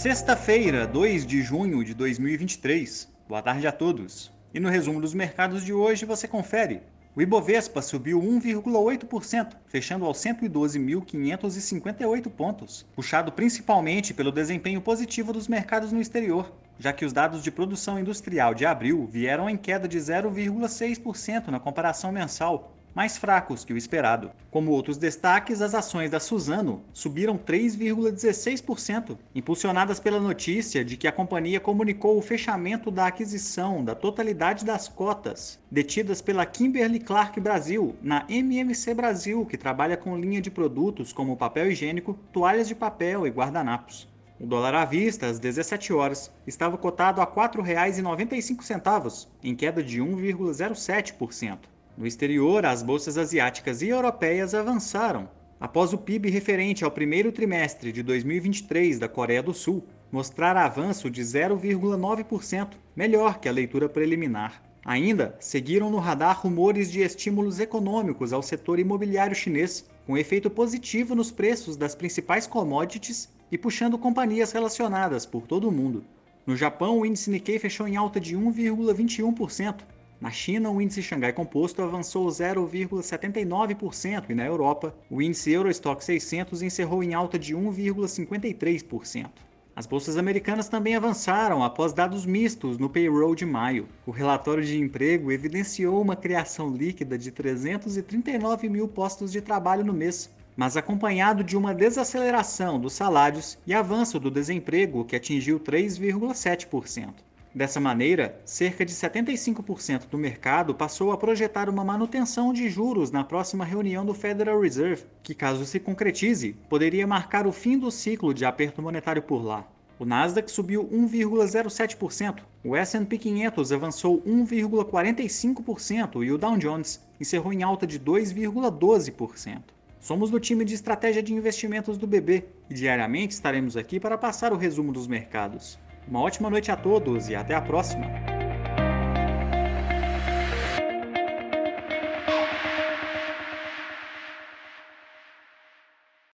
Sexta-feira, 2 de junho de 2023. Boa tarde a todos. E no resumo dos mercados de hoje você confere. O Ibovespa subiu 1,8%, fechando aos 112.558 pontos, puxado principalmente pelo desempenho positivo dos mercados no exterior, já que os dados de produção industrial de abril vieram em queda de 0,6% na comparação mensal, mais fracos que o esperado. Como outros destaques, as ações da Suzano subiram 3,16%, impulsionadas pela notícia de que a companhia comunicou o fechamento da aquisição da totalidade das cotas detidas pela Kimberly Clark Brasil na MMC Brasil, que trabalha com linha de produtos como papel higiênico, toalhas de papel e guardanapos. O dólar à vista, às 17 horas, estava cotado a R$ 4,95, em queda de 1,07%. No exterior, as bolsas asiáticas e europeias avançaram após o PIB referente ao primeiro trimestre de 2023 da Coreia do Sul mostrar avanço de 0,9%, melhor que a leitura preliminar. Ainda seguiram no radar rumores de estímulos econômicos ao setor imobiliário chinês, com efeito positivo nos preços das principais commodities e puxando companhias relacionadas por todo o mundo. No Japão, o índice Nikkei fechou em alta de 1,21%, na China, o índice Xangai Composto avançou 0,79% e na Europa, o índice Eurostock 600 encerrou em alta de 1,53%. As bolsas americanas também avançaram após dados mistos no payroll de maio. O relatório de emprego evidenciou uma criação líquida de 339 mil postos de trabalho no mês, mas acompanhado de uma desaceleração dos salários e avanço do desemprego, que atingiu 3,7%. Dessa maneira, cerca de 75% do mercado passou a projetar uma manutenção de juros na próxima reunião do Federal Reserve, que, caso se concretize, poderia marcar o fim do ciclo de aperto monetário por lá. O Nasdaq subiu 1,07%, o S&P 500 avançou 1,45% e o Dow Jones encerrou em alta de 2,12%. Somos do time de estratégia de investimentos do BB e diariamente estaremos aqui para passar o resumo dos mercados. Uma ótima noite a todos e até a próxima!